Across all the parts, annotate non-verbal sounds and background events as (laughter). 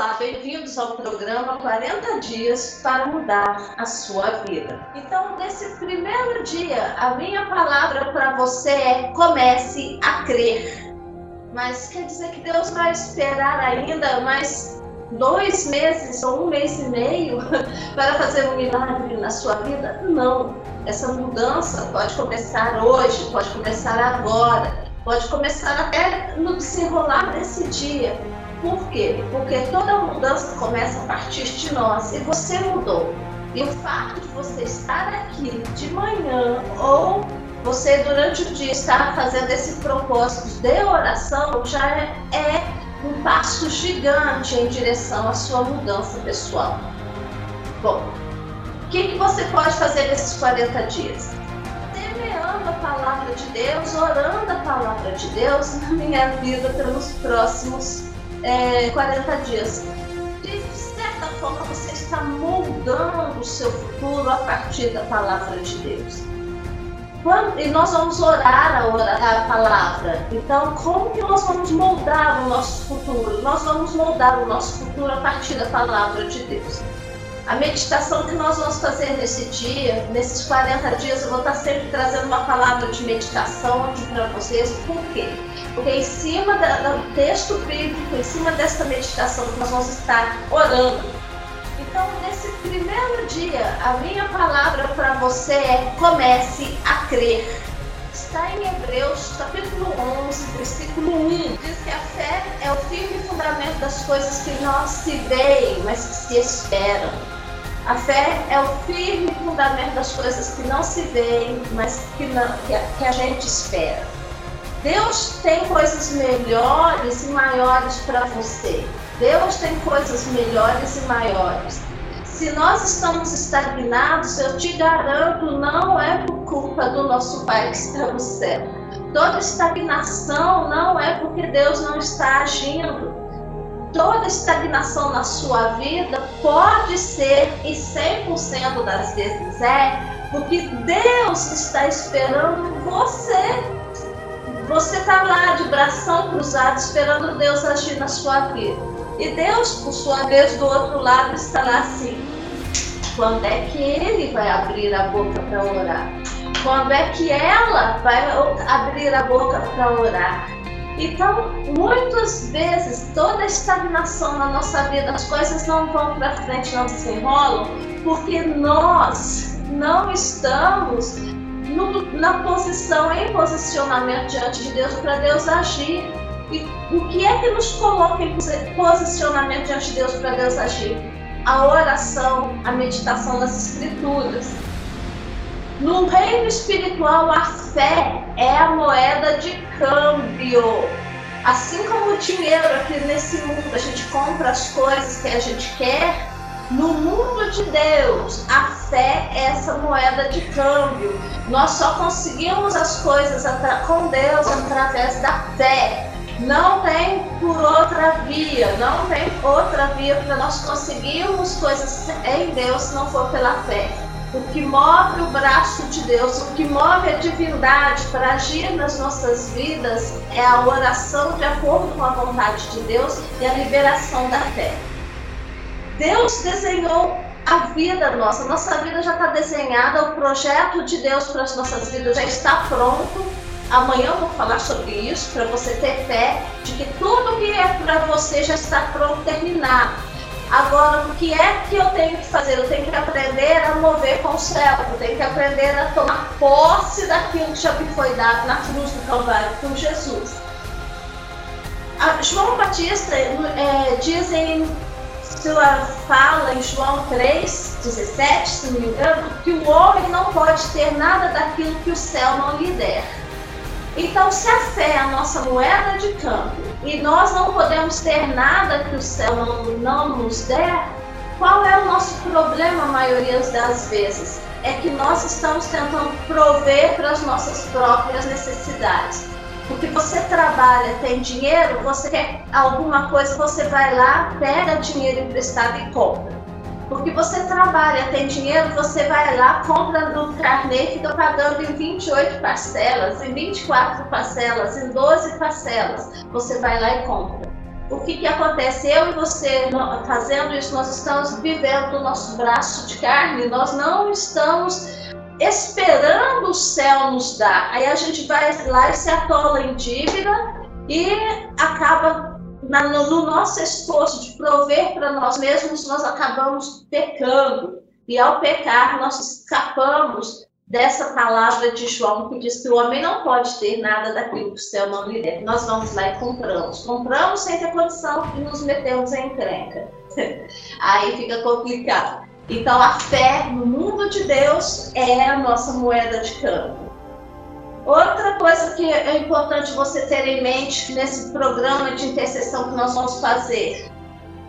Olá, bem-vindos ao programa 40 Dias para Mudar a Sua Vida. Então, nesse primeiro dia, a minha palavra para você é: comece a crer. Mas quer dizer que Deus vai esperar ainda mais dois meses ou um mês e meio (laughs) para fazer um milagre na sua vida? Não. Essa mudança pode começar hoje, pode começar agora, pode começar até no desenrolar desse dia. Por quê? Porque toda mudança começa a partir de nós e você mudou. E o fato de você estar aqui de manhã ou você durante o dia estar fazendo esse propósito de oração já é, é um passo gigante em direção à sua mudança pessoal. Bom, o que, que você pode fazer nesses 40 dias? Semeando a palavra de Deus, orando a palavra de Deus na minha vida pelos próximos é, 40 dias. De certa forma, você está moldando o seu futuro a partir da palavra de Deus. Quando, e nós vamos orar a, a palavra. Então, como que nós vamos moldar o nosso futuro? Nós vamos moldar o nosso futuro a partir da palavra de Deus. A meditação que nós vamos fazer nesse dia, nesses 40 dias, eu vou estar sempre trazendo uma palavra de meditação aqui para vocês. Por quê? Porque em cima do texto bíblico, em cima dessa meditação nós vamos estar orando. Então, nesse primeiro dia, a minha palavra para você é comece a crer. Está em Hebreus, capítulo 11, versículo 1. Diz que a fé é o fundamento das coisas que não se veem, mas que se esperam. A fé é o firme fundamento das coisas que não se veem, mas que, não, que, a, que a gente espera. Deus tem coisas melhores e maiores para você. Deus tem coisas melhores e maiores. Se nós estamos estagnados, eu te garanto, não é por culpa do nosso Pai que está no céu. Toda estagnação não é porque Deus não está agindo toda estagnação na sua vida pode ser, e 100% das vezes é, porque Deus está esperando você. Você está lá de bração cruzado esperando Deus agir na sua vida. E Deus, por sua vez, do outro lado, está lá assim. Quando é que ele vai abrir a boca para orar? Quando é que ela vai abrir a boca para orar? Então, muitas vezes, toda estagnação na nossa vida, as coisas não vão para frente, não se enrolam, porque nós não estamos no, na posição, em posicionamento diante de Deus, para Deus agir. E o que é que nos coloca em posicionamento diante de Deus para Deus agir? A oração, a meditação das Escrituras. No reino espiritual, a fé é a moeda de câmbio. Assim como o dinheiro aqui nesse mundo, a gente compra as coisas que a gente quer. No mundo de Deus, a fé é essa moeda de câmbio. Nós só conseguimos as coisas com Deus através da fé. Não tem por outra via, não tem outra via para nós conseguirmos coisas em Deus se não for pela fé. O que move o braço de Deus, o que move a divindade para agir nas nossas vidas é a oração de acordo com a vontade de Deus e a liberação da fé. Deus desenhou a vida nossa, nossa vida já está desenhada, o projeto de Deus para as nossas vidas já está pronto. Amanhã eu vou falar sobre isso para você ter fé de que tudo que é para você já está pronto, terminado. Agora, o que é que eu tenho que fazer? Eu tenho que aprender a mover com o céu, eu tenho que aprender a tomar posse daquilo que já me foi dado na cruz do Calvário por Jesus. A João Batista é, diz em sua fala em João 3, 17, se não me engano, que o homem não pode ter nada daquilo que o céu não lhe der. Então, se a fé é a nossa moeda de câmbio e nós não podemos ter nada que o céu não, não nos der, qual é o nosso problema a maioria das vezes? É que nós estamos tentando prover para as nossas próprias necessidades. Porque você trabalha, tem dinheiro, você quer alguma coisa, você vai lá, pega dinheiro emprestado e compra. Porque você trabalha, tem dinheiro, você vai lá, compra no carnê, fica pagando em 28 parcelas, em 24 parcelas, em 12 parcelas. Você vai lá e compra. o que, que acontece? Eu e você fazendo isso, nós estamos vivendo o nosso braço de carne, nós não estamos esperando o céu nos dar. Aí a gente vai lá e se atola em dívida e acaba na, no, no nosso esforço de prover para nós mesmos, nós acabamos pecando. E ao pecar, nós escapamos dessa palavra de João que diz que o homem não pode ter nada daquilo que o céu não lhe der. Nós vamos lá e compramos. Compramos sem ter condição e nos metemos em encrenca. (laughs) Aí fica complicado. Então a fé no mundo de Deus é a nossa moeda de câmbio. Outra coisa que é importante você ter em mente nesse programa de intercessão que nós vamos fazer,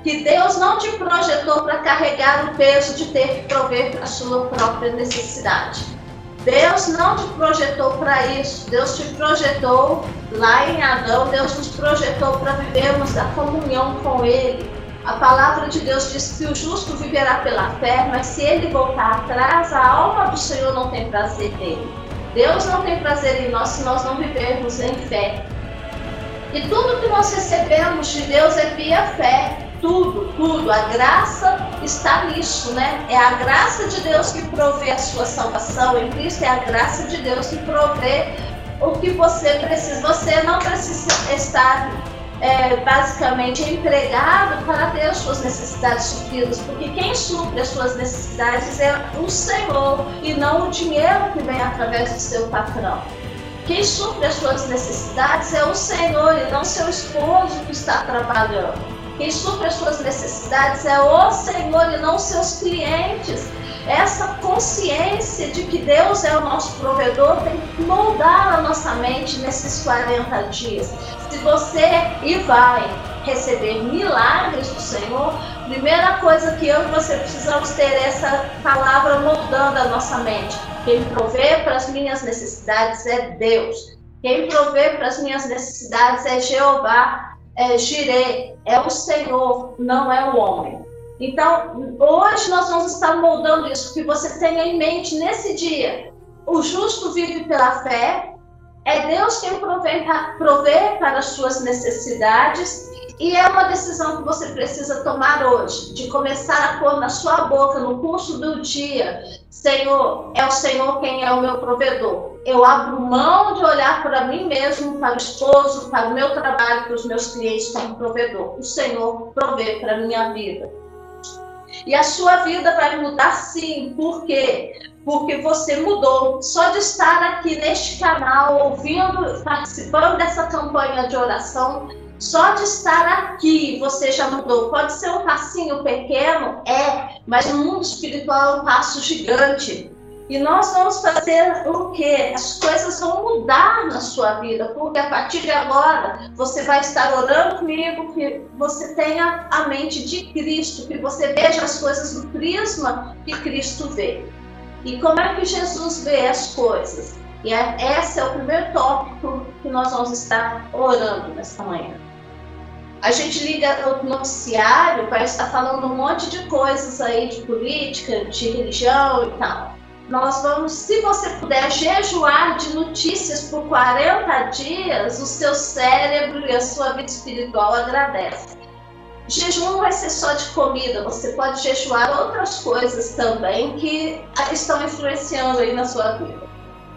que Deus não te projetou para carregar o peso de ter que prover para a sua própria necessidade. Deus não te projetou para isso. Deus te projetou lá em Adão, Deus nos projetou para vivermos a comunhão com Ele. A palavra de Deus diz que o justo viverá pela fé, mas se ele voltar atrás, a alma do Senhor não tem prazer nele. Deus não tem prazer em nós se nós não vivermos em fé. E tudo que nós recebemos de Deus é via fé. Tudo, tudo. A graça está nisso, né? É a graça de Deus que provê a sua salvação. Em Cristo é a graça de Deus que provê o que você precisa. Você não precisa estar é, basicamente empregado para ter as suas necessidades supridas, porque quem supre as suas necessidades é o Senhor e não o dinheiro que vem através do seu patrão. Quem supre as suas necessidades é o Senhor e não seu esposo que está trabalhando. Quem supre as suas necessidades é o Senhor e não seus clientes. Essa consciência de que Deus é o nosso provedor tem que moldar a nossa mente nesses 40 dias. Se você e vai receber milagres do Senhor, primeira coisa que eu e você precisamos ter essa palavra moldando a nossa mente. Quem provê para as minhas necessidades é Deus. Quem provê para as minhas necessidades é Jeová, é Jireh, é o Senhor, não é o homem. Então, hoje nós vamos estar moldando isso, que você tenha em mente nesse dia. O justo vive pela fé, é Deus quem provê, provê para as suas necessidades e é uma decisão que você precisa tomar hoje, de começar a pôr na sua boca, no curso do dia, Senhor, é o Senhor quem é o meu provedor. Eu abro mão de olhar para mim mesmo, para o esposo, para o meu trabalho, para os meus clientes como provedor. O Senhor provê para a minha vida. E a sua vida vai mudar sim, por quê? Porque você mudou. Só de estar aqui neste canal, ouvindo, participando dessa campanha de oração, só de estar aqui você já mudou. Pode ser um passinho pequeno, é, mas no mundo espiritual é um passo gigante. E nós vamos fazer o quê? As coisas vão mudar na sua vida, porque a partir de agora você vai estar orando comigo que você tenha a mente de Cristo, que você veja as coisas do prisma que Cristo vê. E como é que Jesus vê as coisas? E é, esse é o primeiro tópico que nós vamos estar orando nesta manhã. A gente liga o noticiário, vai estar falando um monte de coisas aí de política, de religião e tal nós vamos, se você puder jejuar de notícias por 40 dias, o seu cérebro e a sua vida espiritual agradecem. Jejum não vai ser só de comida, você pode jejuar outras coisas também que estão influenciando aí na sua vida.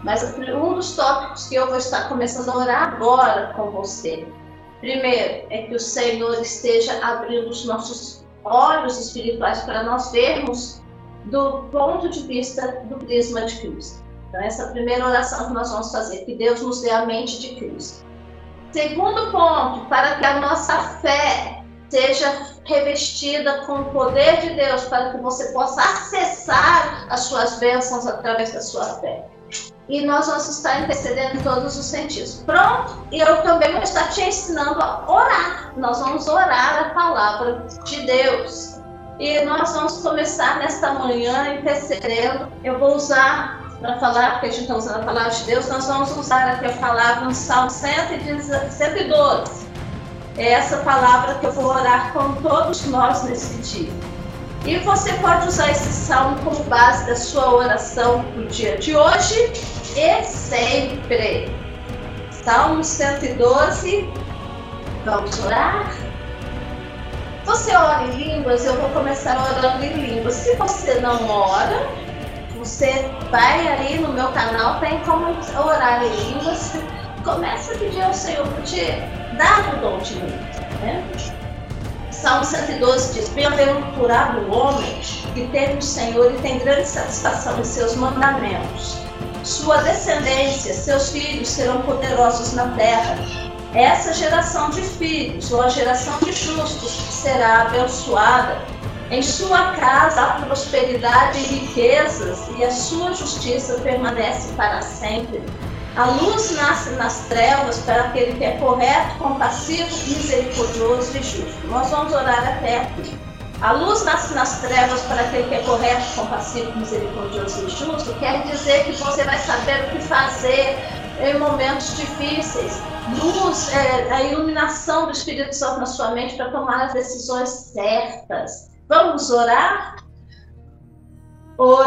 Mas um dos tópicos que eu vou estar começando a orar agora com você, primeiro, é que o Senhor esteja abrindo os nossos olhos espirituais para nós vermos do ponto de vista do prisma de Cristo. Então, essa é a primeira oração que nós vamos fazer, que Deus nos dê a mente de Cristo. Segundo ponto, para que a nossa fé seja revestida com o poder de Deus, para que você possa acessar as suas bênçãos através da sua fé. E nós vamos estar intercedendo em todos os sentidos. Pronto? E eu também vou estar te ensinando a orar. Nós vamos orar a palavra de Deus. E nós vamos começar nesta manhã intercedendo. Eu vou usar, para falar, porque a gente está usando a palavra de Deus, nós vamos usar aqui a palavra no Salmo 112. É essa palavra que eu vou orar com todos nós nesse dia. E você pode usar esse salmo como base da sua oração no dia de hoje e sempre. Salmo 112. Vamos orar? Você ora em línguas, eu vou começar orando em línguas. Se você não ora, você vai aí no meu canal, tem como orar em línguas. Começa a pedir ao Senhor para te dar o dom de línguas. Né? Salmo 112 diz: Bem-aventurado o homem que teme o Senhor e tem grande satisfação em seus mandamentos. Sua descendência, seus filhos serão poderosos na terra. Essa geração de filhos, ou a geração de justos, será abençoada. Em sua casa há prosperidade e riquezas, e a sua justiça permanece para sempre. A luz nasce nas trevas para aquele que é correto, compassivo, misericordioso e justo. Nós vamos orar até aqui. A luz nasce nas trevas para aquele que é correto, compassivo, misericordioso e justo. Quer dizer que você vai saber o que fazer em momentos difíceis. Luz é a iluminação do Espírito Santo na sua mente para tomar as decisões certas. Vamos orar? Ora.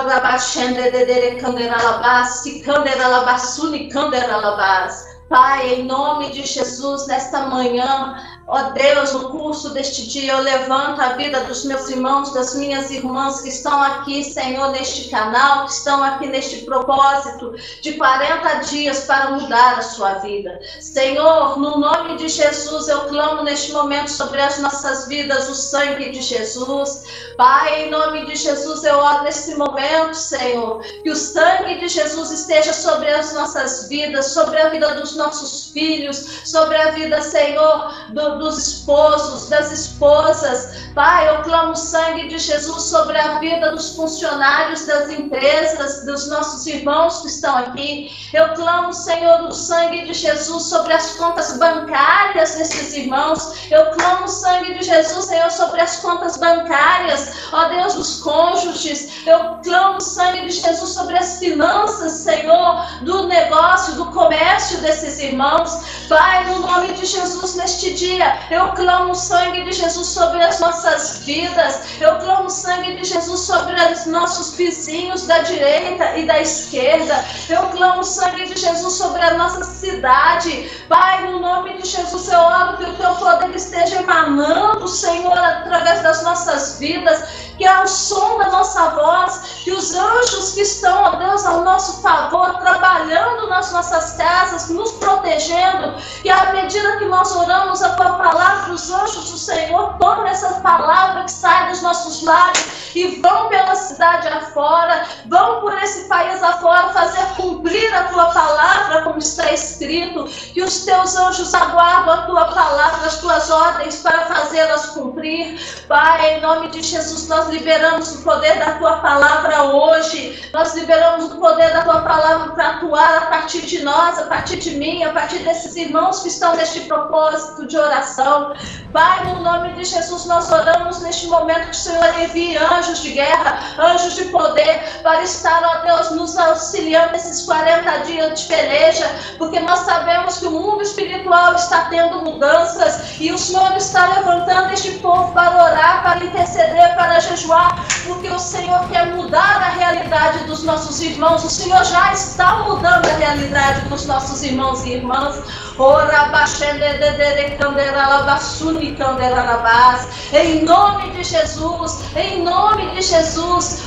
Pai, em nome de Jesus, nesta manhã, Ó Deus, no curso deste dia, eu levanto a vida dos meus irmãos, das minhas irmãs que estão aqui, Senhor, neste canal, que estão aqui neste propósito de 40 dias para mudar a sua vida. Senhor, no nome de Jesus, eu clamo neste momento sobre as nossas vidas o sangue de Jesus. Pai, em nome de Jesus, eu oro nesse momento, Senhor, que o sangue de Jesus esteja sobre as nossas vidas, sobre a vida dos nossos filhos, sobre a vida, Senhor, do dos esposos, das esposas. Pai, eu clamo o sangue de Jesus sobre a vida dos funcionários das empresas, dos nossos irmãos que estão aqui. Eu clamo, Senhor, o sangue de Jesus sobre as contas bancárias desses irmãos. Eu clamo o sangue de Jesus, Senhor, sobre as contas bancárias, ó Deus, dos cônjuges. Eu clamo o sangue de Jesus sobre as finanças, Senhor, do negócio, do comércio desses irmãos. Pai, no nome de Jesus, neste dia, eu clamo o sangue de Jesus sobre as nossas vidas. Eu clamo o sangue de Jesus sobre os nossos vizinhos da direita e da esquerda. Eu clamo o sangue de Jesus sobre a nossa cidade. Pai, no nome de Jesus, eu oro que o teu poder esteja emanando, Senhor, através das nossas vidas que ao som da nossa voz, que os anjos que estão, ó Deus, ao nosso favor, trabalhando nas nossas casas, nos protegendo, e à medida que nós oramos a tua palavra, os anjos do Senhor tomam essa palavra que sai dos nossos lábios e vão pela cidade afora, vão por esse país afora fazer cumprir a tua palavra, como está escrito, que os teus anjos aguardam a tua palavra, as tuas ordens para fazê-las cumprir. Pai, em nome de Jesus, nós liberamos o poder da tua palavra hoje. Nós liberamos o poder da tua palavra para atuar a partir de nós, a partir de mim, a partir desses irmãos que estão neste propósito de oração. Pai, no nome de Jesus, nós oramos neste momento que o Senhor envie anjos de guerra, anjos de poder, para estar, ó Deus, nos auxiliando nesses 40 dias de peleja, porque nós sabemos que o mundo espiritual está tendo mudanças e o Senhor está levantando este povo para orar, para interceder, para jejuar, porque o Senhor quer mudar a realidade dos nossos irmãos. O Senhor já está mudando a realidade dos nossos irmãos e irmãs. Em nome de Jesus, em nome de Jesus,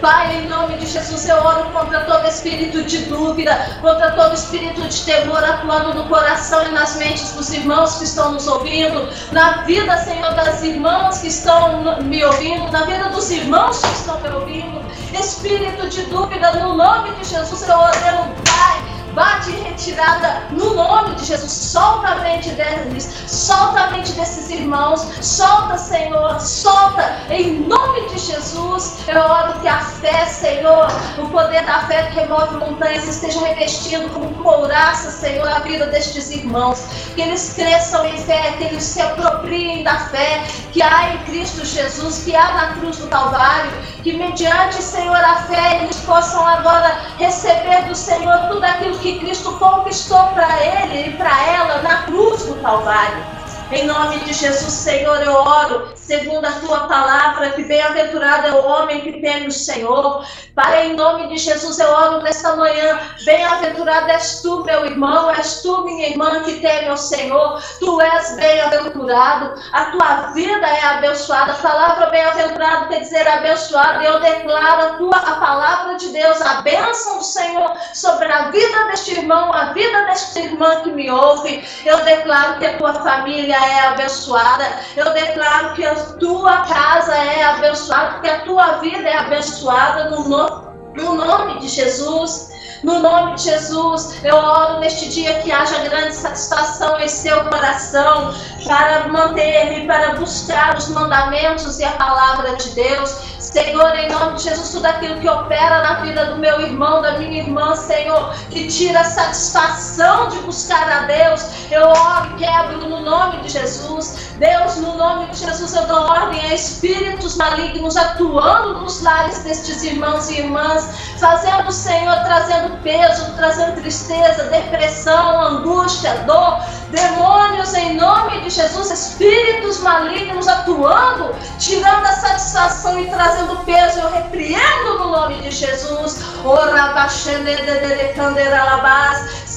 Pai, em nome de Jesus, eu oro contra todo espírito de dúvida, contra todo espírito de temor atuando no coração e nas mentes dos irmãos que estão nos ouvindo, na vida, Senhor, das irmãs que estão me ouvindo, na vida dos irmãos que estão me ouvindo, espírito de dúvida, no nome de Jesus, eu ordeno, Pai Bate em retirada no nome de Jesus. Solta a mente deles, solta a mente desses irmãos, solta, Senhor, solta em nome de Jesus. Eu oro que a fé, Senhor, o poder da fé que remove montanhas esteja revestindo como couraça, Senhor, a vida destes irmãos. Que eles cresçam em fé, que eles se apropriem da fé que há em Cristo Jesus, que há na cruz do Calvário, que mediante, Senhor, a fé eles possam agora receber do Senhor tudo aquilo que Cristo conquistou para ele e para ela na cruz do Calvário. Em nome de Jesus, Senhor, eu oro, segundo a tua palavra, que bem-aventurado é o homem que teme o Senhor. Pai, em nome de Jesus, eu oro nesta manhã, bem-aventurado és tu, meu irmão, és tu, minha irmã, que teme o Senhor. Tu és bem-aventurado, a tua vida é abençoada. A palavra bem-aventurado quer dizer abençoado. Eu declaro a tua a palavra de Deus, a bênção do Senhor sobre a vida deste irmão, a vida desta irmã que me ouve. Eu declaro que a tua família é abençoada. Eu declaro que a tua casa é abençoada, que a tua vida é abençoada no nome, no nome de Jesus. No nome de Jesus, eu oro neste dia que haja grande satisfação em seu coração para manter e para buscar os mandamentos e a palavra de Deus. Senhor, em nome de Jesus, tudo aquilo que opera na vida do meu irmão, da minha irmã, Senhor, que tira a satisfação de buscar a Deus, eu oro e quebro no nome de Jesus. Deus, no nome de Jesus, eu dou ordem a espíritos malignos atuando nos lares destes irmãos e irmãs, fazendo, Senhor, trazendo peso, trazendo tristeza, depressão, angústia, dor, demônios em nome de Jesus, espíritos malignos atuando, tirando a satisfação e trazendo trazendo peso, eu repreendo no nome de Jesus.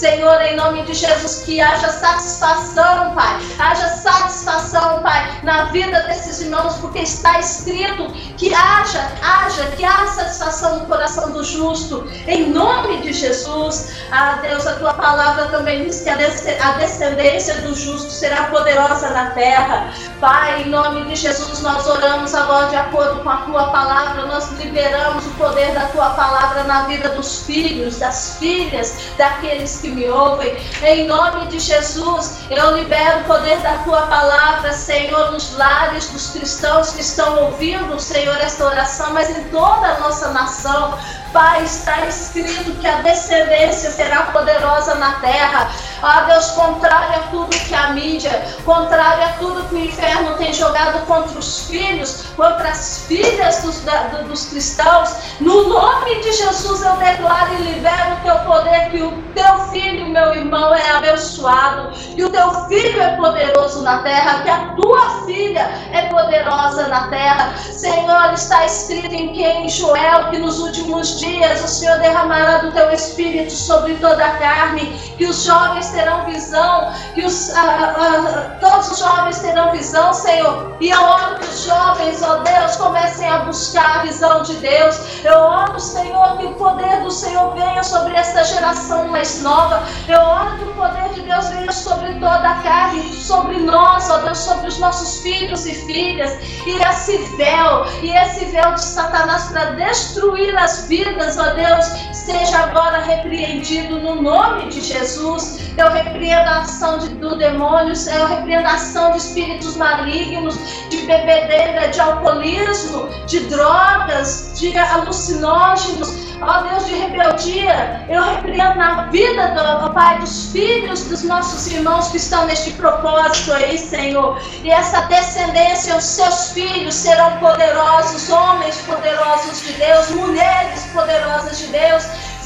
Senhor, em nome de Jesus, que haja satisfação, Pai. Haja satisfação, Pai, na vida desses irmãos, porque está escrito que haja, haja, que haja satisfação no coração do justo. Em nome de Jesus, ah, Deus, a tua palavra também diz que a descendência do justo será poderosa na terra. Pai, em nome de Jesus, nós oramos agora de acordo com a tua palavra, nós liberamos o poder da tua palavra na vida dos filhos, das filhas, daqueles que me ouvem. Em nome de Jesus, eu libero o poder da tua palavra, Senhor, nos lares dos cristãos que estão ouvindo, Senhor, esta oração, mas em toda a nossa nação. Pai, está escrito que a descendência será poderosa na terra. Ah, Deus, contrário a tudo que a mídia, contrário a tudo que o inferno tem jogado contra os filhos, contra as filhas dos, da, dos cristãos, no nome de Jesus eu declaro e libero o teu poder, que o teu filho, meu irmão, é abençoado, que o teu filho é poderoso na terra, que a tua filha é poderosa na terra. Senhor, está escrito em quem Joel que nos últimos dias o Senhor derramará do teu espírito sobre toda a carne, que os jovens terão visão, que os, todos os jovens terão visão, Senhor. E eu oro que os jovens, ó Deus, comecem a buscar a visão de Deus. Eu oro, Senhor, que o poder do Senhor venha sobre esta geração mais nova. Eu oro que o poder de Deus venha sobre toda a carne, sobre nós, ó Deus, sobre os nossos filhos e filhas. E esse véu, e esse véu de Satanás para destruir as vidas, ó Deus, seja agora repreendido no nome de Jesus. Eu repreendo a ação de, do demônio, eu repreendo a ação de espíritos malignos, de bebedeira, de alcoolismo, de drogas, de alucinógenos ó Deus de rebeldia, eu repreendo na vida, do, ó Pai, dos filhos dos nossos irmãos que estão neste propósito aí, Senhor. E essa descendência, os seus filhos serão poderosos, homens poderosos de Deus, mulheres poderosas de Deus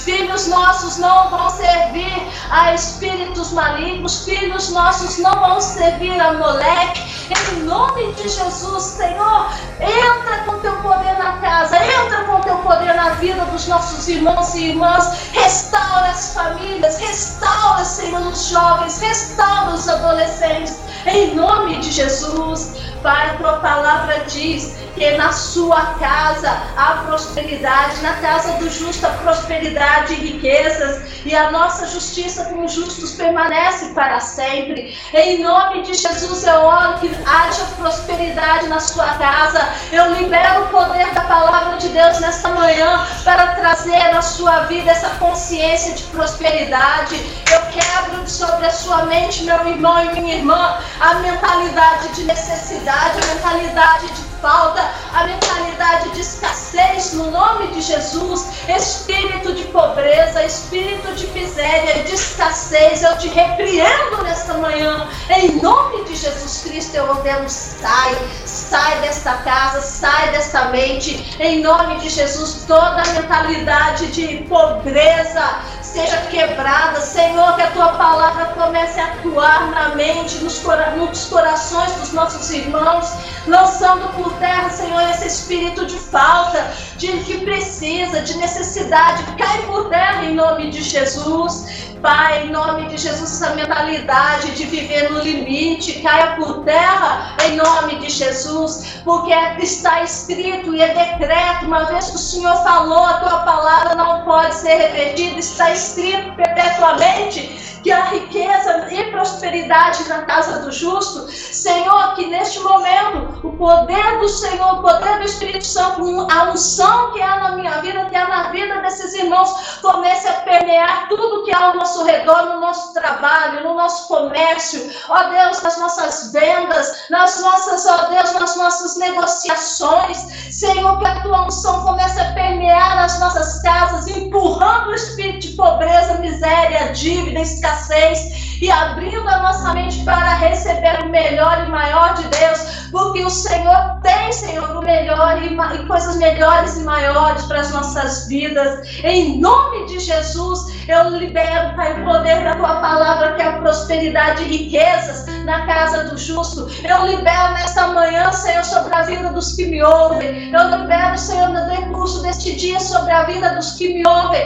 Filhos nossos não vão servir a espíritos malignos, filhos nossos não vão servir a moleque. Em nome de Jesus, Senhor, entra com teu poder na casa, entra com teu poder na vida dos nossos irmãos e irmãs, restaura as famílias, restaura, Senhor, os jovens, restaura os adolescentes. Em nome de Jesus, Pai, a tua palavra diz que na sua casa há prosperidade, na casa do justo há prosperidade e riquezas, e a nossa justiça com os justos permanece para sempre. Em nome de Jesus eu oro que haja prosperidade na sua casa. Eu libero o poder da palavra de Deus nesta manhã para trazer na sua vida essa consciência de prosperidade. Eu quebro sobre a sua mente, meu irmão e minha irmã, a mentalidade de necessidade, a mentalidade de falta, a mentalidade de escassez no nome de Jesus, espírito de pobreza, espírito de miséria, de escassez, eu te repreendo nesta manhã, em nome de Jesus Cristo, eu ordeno, sai, sai desta casa, sai desta mente, em nome de Jesus, toda a mentalidade de pobreza, seja quebrada. Senhor, que a tua palavra comece a atuar na mente, nos, cora nos corações dos nossos irmãos, lançando por terra, Senhor, esse espírito de falta, de que precisa, de necessidade. Cai por terra em nome de Jesus. Pai, em nome de Jesus, essa mentalidade de viver no limite caia por terra, em nome de Jesus, porque está escrito e é decreto, uma vez que o Senhor falou, a tua palavra não pode ser revertida, está escrito perpetuamente que a riqueza e prosperidade na casa do justo. Senhor, que neste momento o poder do Senhor, o poder do Espírito Santo, a unção que há na minha vida, que há na vida desses irmãos, comece a permear tudo que há ao nosso redor, no nosso trabalho, no nosso comércio, ó Deus, nas nossas vendas, nas nossas, ó Deus, nas nossas negociações. Senhor, unção comece a permear as nossas casas, empurrando o espírito de pobreza, miséria, dívida, escassez e abrindo a nossa mente para receber o melhor e maior de Deus, porque o Senhor tem, Senhor, o melhor e, e coisas melhores e maiores para as nossas vidas. Em nome de Jesus, eu libero, Pai, o poder da tua palavra, que é a prosperidade e riquezas na casa do justo. Eu libero nesta manhã, Senhor, sobre a vida dos que me ouvem. Eu libero, Senhor, no decurso deste dia sobre a vida dos que me ouvem.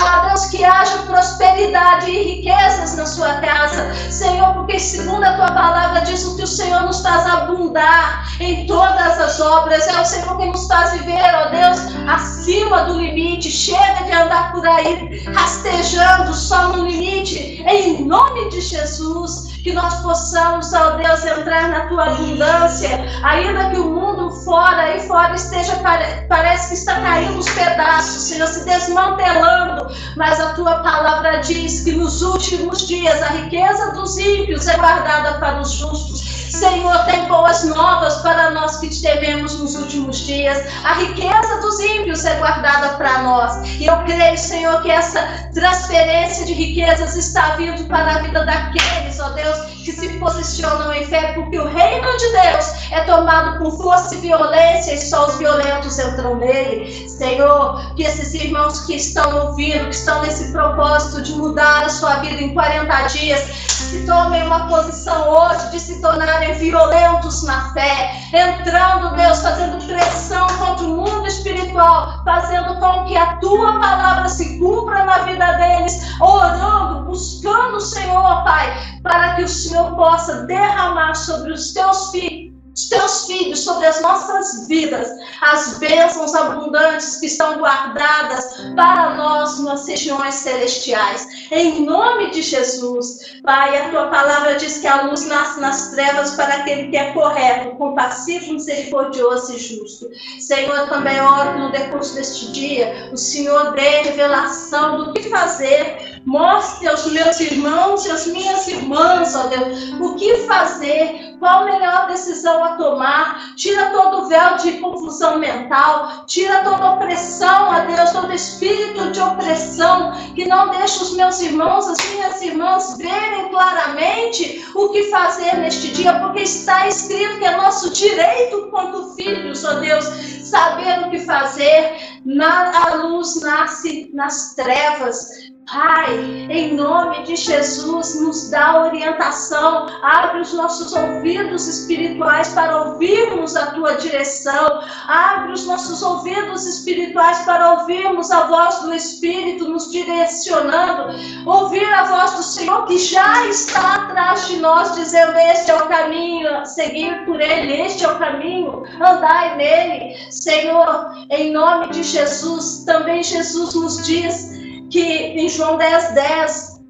Ah, Deus, que haja prosperidade e riquezas na sua Senhor, porque segundo a tua palavra diz o que o Senhor nos faz abundar em todas as obras. É o Senhor que nos faz viver, ó Deus, acima do limite. Chega de andar por aí rastejando só no limite. Em nome de Jesus que nós possamos, ó Deus, entrar na tua abundância, ainda que o mundo fora e fora esteja, parece que está caindo os pedaços, Senhor, se desmantelando, mas a tua palavra diz que nos últimos dias a riqueza dos ímpios é guardada para os justos. Senhor, tem boas novas para nós que te tememos nos últimos dias. A riqueza dos ímpios é guardada para nós. E eu creio, Senhor, que essa transferência de riquezas está vindo para a vida daqueles, ó Deus, que se posicionam em fé, porque o reino de Deus é tomado com força e violência e só os violentos entram nele. Senhor, que esses irmãos que estão ouvindo, que estão nesse propósito de mudar a sua vida em 40 dias, se tomem uma posição hoje de se tornarem violentos na fé, entrando, Deus, fazendo pressão contra o mundo espiritual, fazendo com que a tua palavra se cumpra na vida deles, orando, buscando o Senhor, Pai, para que o Senhor possa derramar sobre os teus filhos os teus filhos, sobre as nossas vidas, as bênçãos abundantes que estão guardadas para nós nas regiões celestiais. Em nome de Jesus, Pai, a tua palavra diz que a luz nasce nas trevas para aquele que é correto, compassivo, misericordioso e justo. Senhor, também oro no decurso deste dia, o Senhor dê revelação do que fazer, mostre aos meus irmãos e às minhas irmãs, ó Deus, o que fazer qual a melhor decisão a tomar, tira todo o véu de confusão mental, tira toda opressão, a Deus, todo espírito de opressão, que não deixa os meus irmãos, as minhas irmãs verem claramente o que fazer neste dia, porque está escrito que é nosso direito quanto filhos, ó Deus, saber o que fazer. Na, a luz nasce nas trevas, Pai, em nome de Jesus, nos dá orientação, abre os nossos ouvidos espirituais para ouvirmos a tua direção, abre os nossos ouvidos espirituais para ouvirmos a voz do Espírito nos direcionando, ouvir a voz do Senhor que já está atrás de nós, dizendo: Este é o caminho, seguir por ele, este é o caminho, andai nele. Senhor, em nome de Jesus, também Jesus nos diz que em João 10, 10,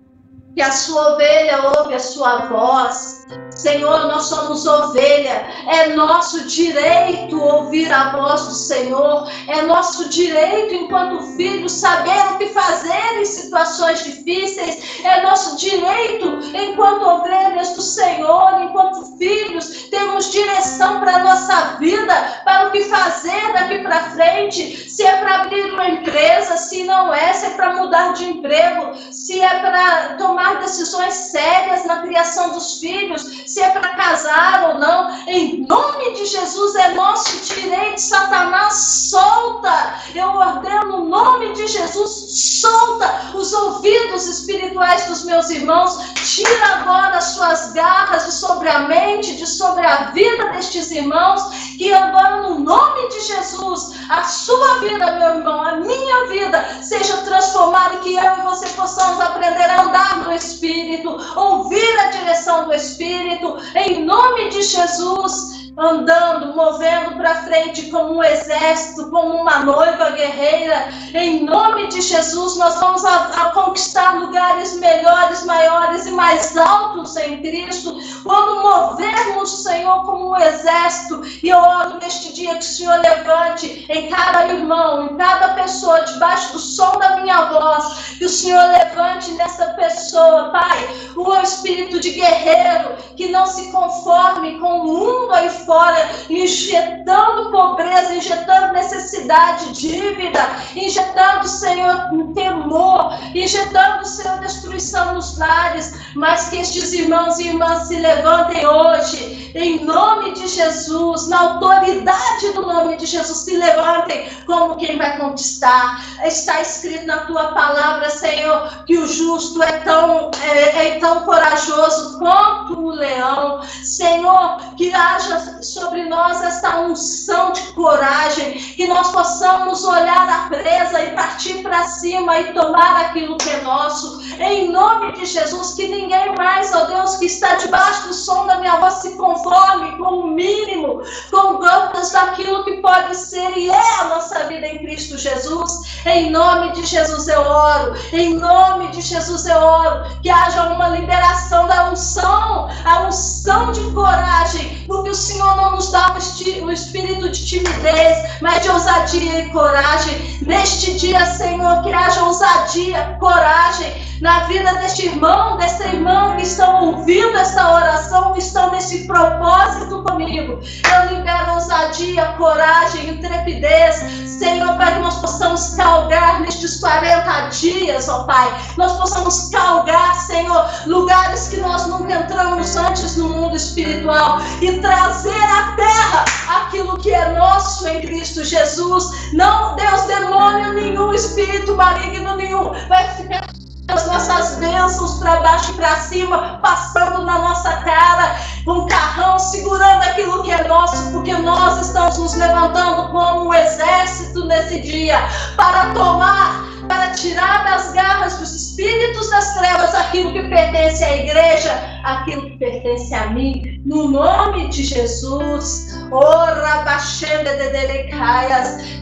que a sua ovelha ouve a sua voz. Senhor, nós somos ovelha, é nosso direito ouvir a voz do Senhor, é nosso direito, enquanto filhos, saber o que fazer em situações difíceis, é nosso direito, enquanto ovelhas do Senhor, enquanto filhos, temos direção para a nossa vida, para o que fazer daqui para frente, se é para abrir uma empresa, se não é, se é para mudar de emprego, se é para tomar decisões sérias na criação dos filhos, se é para casar ou não. Em nome de Jesus é nosso direito. Satanás solta. Eu ordeno o nome de Jesus, solta os ouvidos espirituais dos meus irmãos. Tira agora as suas garras de sobre a mente, de sobre a vida destes irmãos, que agora no nome de Jesus, a sua vida, meu irmão, a minha vida seja transformada e que eu e você possamos aprender a andar no Espírito, ouvir a direção do Espírito, em nome de Jesus andando, movendo para frente como um exército, como uma noiva guerreira. Em nome de Jesus, nós vamos a, a conquistar lugares melhores, maiores e mais altos em Cristo. Quando movermos, Senhor, como um exército, e eu oro neste dia que o Senhor levante em cada irmão, em cada pessoa, debaixo do som da minha voz, que o Senhor levante nessa pessoa, Pai, o espírito de guerreiro que não se conforme com o mundo aí fora, injetando pobreza, injetando necessidade, dívida, injetando, Senhor, temor, injetando, Senhor, destruição nos lares, mas que estes irmãos e irmãs se levantem hoje, em nome de Jesus, na autoridade do nome de Jesus, se levantem como quem vai conquistar. Está escrito na tua palavra, Senhor, que o justo é tão, é, é tão corajoso quanto leão. Senhor, que haja sobre nós esta unção de coragem, que nós possamos olhar a presa e partir para cima e tomar aquilo que é nosso. Em nome de Jesus, que ninguém mais, ó Deus, que está debaixo do som da minha voz se conforme com o mínimo, com gotas daquilo que pode ser e é a nossa vida em Cristo Jesus. Em nome de Jesus eu oro, em nome de Jesus eu oro, que haja uma liberação da unção, a unção de coragem, porque o Senhor não nos dá o espírito de timidez, mas de ousadia e coragem. Neste dia, Senhor, que haja ousadia, coragem na vida deste irmão, desta irmã que estão ouvindo esta oração, que estão nesse propósito comigo. Eu libero ousadia, coragem, intrepidez, Senhor, para que nós possamos calgar nestes 40 dias, ó Pai. Nós possamos calgar, Senhor, lugares que nós nunca entramos antes no mundo espiritual e trazer à terra aquilo que é nosso em Cristo Jesus. Não, Deus, demônio nenhum, espírito maligno nenhum vai ficar as nossas bênçãos para baixo e para cima, passando na nossa cara, um carrão, segurando aquilo que é nosso, porque nós estamos nos levantando como um exército nesse dia para tomar, para tirar das garras dos espíritos das trevas aquilo que pertence à igreja, aquilo que pertence a mim, no nome de Jesus. Ora,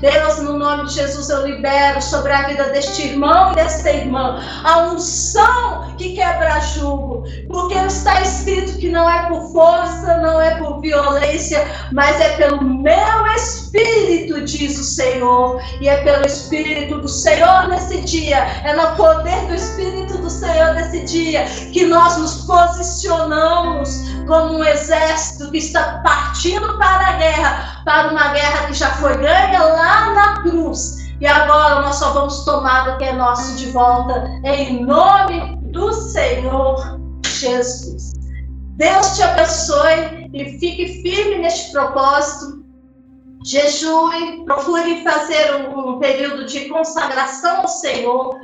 Deus, no nome de Jesus, eu libero sobre a vida deste irmão e desta irmã a unção que quebra jugo, porque está escrito que não é por força, não é violência, mas é pelo meu espírito, diz o Senhor, e é pelo espírito do Senhor nesse dia, é no poder do espírito do Senhor nesse dia que nós nos posicionamos como um exército que está partindo para a guerra, para uma guerra que já foi ganha lá na cruz. E agora nós só vamos tomar o que é nosso de volta, em nome do Senhor Jesus. Deus te abençoe e fique firme neste propósito. Jejue, procure fazer um, um período de consagração ao Senhor.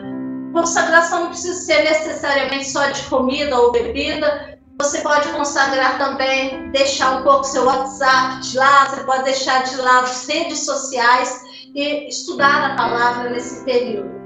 Consagração não precisa ser necessariamente só de comida ou bebida, você pode consagrar também, deixar um pouco seu WhatsApp de lado, você pode deixar de lado as redes sociais e estudar a palavra nesse período.